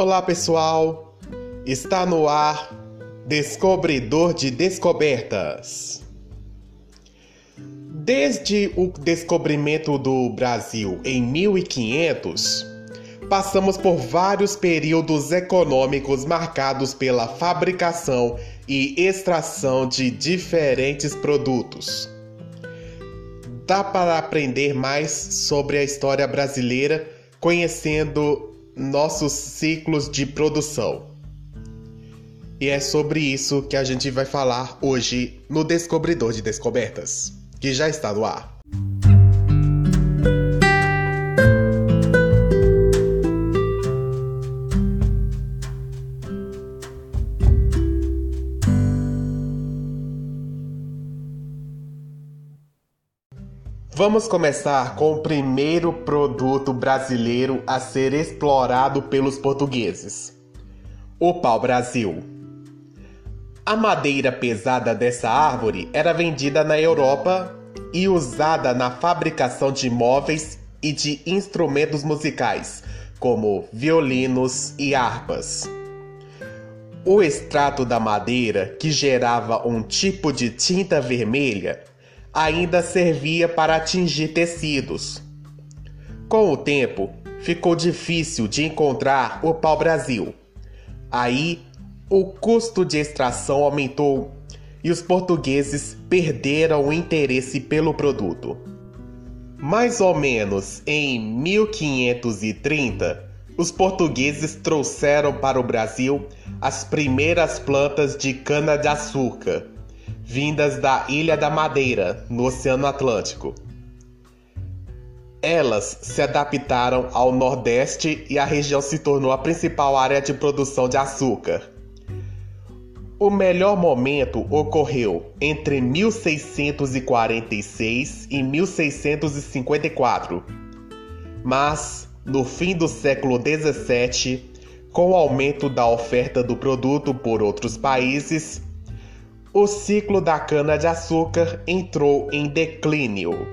Olá pessoal, está no ar Descobridor de Descobertas. Desde o descobrimento do Brasil em 1500, passamos por vários períodos econômicos marcados pela fabricação e extração de diferentes produtos. Dá para aprender mais sobre a história brasileira conhecendo nossos ciclos de produção. E é sobre isso que a gente vai falar hoje no Descobridor de Descobertas, que já está no ar. Vamos começar com o primeiro produto brasileiro a ser explorado pelos portugueses: o pau-brasil. A madeira pesada dessa árvore era vendida na Europa e usada na fabricação de móveis e de instrumentos musicais, como violinos e harpas. O extrato da madeira, que gerava um tipo de tinta vermelha, ainda servia para atingir tecidos. Com o tempo, ficou difícil de encontrar o pau-brasil. Aí, o custo de extração aumentou e os portugueses perderam o interesse pelo produto. Mais ou menos em 1530, os portugueses trouxeram para o Brasil as primeiras plantas de cana-de-açúcar vindas da Ilha da Madeira, no Oceano Atlântico. Elas se adaptaram ao Nordeste e a região se tornou a principal área de produção de açúcar. O melhor momento ocorreu entre 1646 e 1654, mas no fim do século 17, com o aumento da oferta do produto por outros países, o ciclo da cana-de-açúcar entrou em declínio.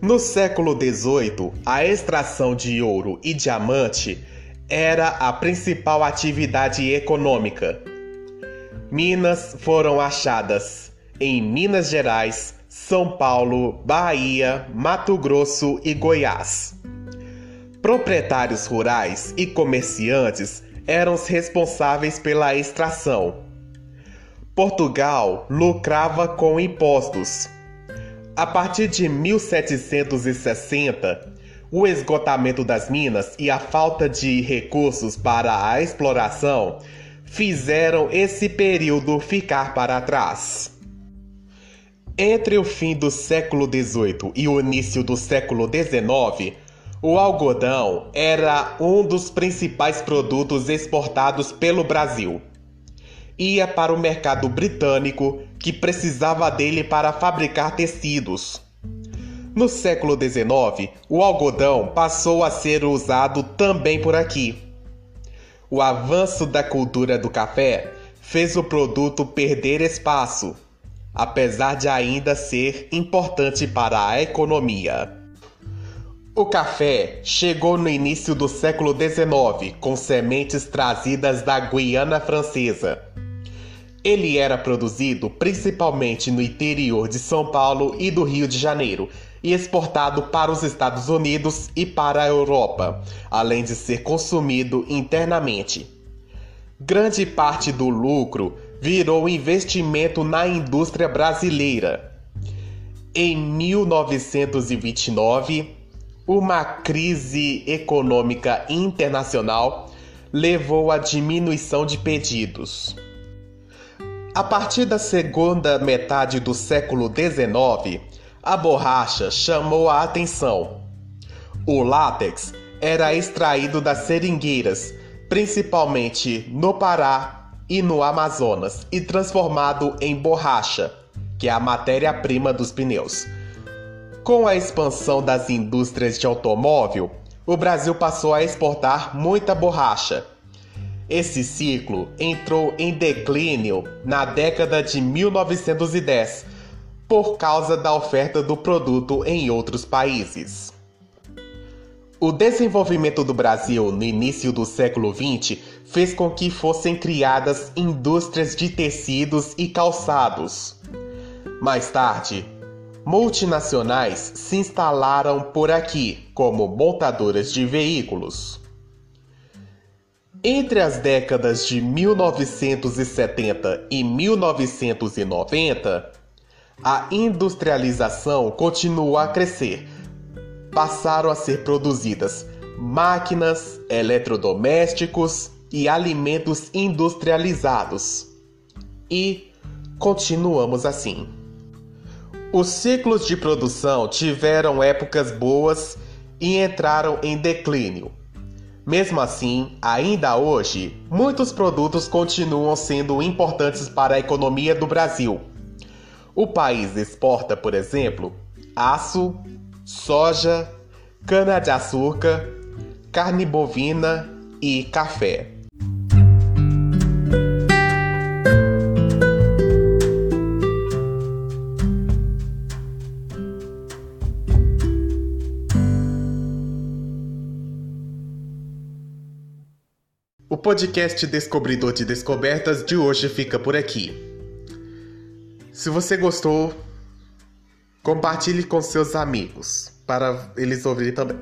No século XVIII, a extração de ouro e diamante era a principal atividade econômica. Minas foram achadas em Minas Gerais, São Paulo, Bahia, Mato Grosso e Goiás. Proprietários rurais e comerciantes eram os responsáveis pela extração. Portugal lucrava com impostos. A partir de 1760, o esgotamento das minas e a falta de recursos para a exploração fizeram esse período ficar para trás. Entre o fim do século XVIII e o início do século XIX, o algodão era um dos principais produtos exportados pelo Brasil ia para o mercado britânico, que precisava dele para fabricar tecidos. No século XIX, o algodão passou a ser usado também por aqui. O avanço da cultura do café fez o produto perder espaço, apesar de ainda ser importante para a economia. O café chegou no início do século XIX com sementes trazidas da Guiana Francesa. Ele era produzido principalmente no interior de São Paulo e do Rio de Janeiro e exportado para os Estados Unidos e para a Europa, além de ser consumido internamente. Grande parte do lucro virou investimento na indústria brasileira. Em 1929, uma crise econômica internacional levou à diminuição de pedidos. A partir da segunda metade do século XIX, a borracha chamou a atenção. O látex era extraído das seringueiras, principalmente no Pará e no Amazonas, e transformado em borracha, que é a matéria-prima dos pneus. Com a expansão das indústrias de automóvel, o Brasil passou a exportar muita borracha esse ciclo entrou em declínio na década de 1910 por causa da oferta do produto em outros países. O desenvolvimento do Brasil no início do século XX fez com que fossem criadas indústrias de tecidos e calçados. Mais tarde, multinacionais se instalaram por aqui como montadoras de veículos. Entre as décadas de 1970 e 1990, a industrialização continuou a crescer passaram a ser produzidas máquinas, eletrodomésticos e alimentos industrializados. E continuamos assim. Os ciclos de produção tiveram épocas boas e entraram em declínio. Mesmo assim, ainda hoje, muitos produtos continuam sendo importantes para a economia do Brasil. O país exporta, por exemplo, aço, soja, cana-de-açúcar, carne bovina e café. O podcast Descobridor de Descobertas de hoje fica por aqui. Se você gostou, Compartilhe com seus amigos para eles ouvirem também.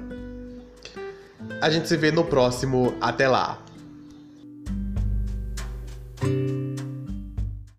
A gente se vê no próximo. Até lá!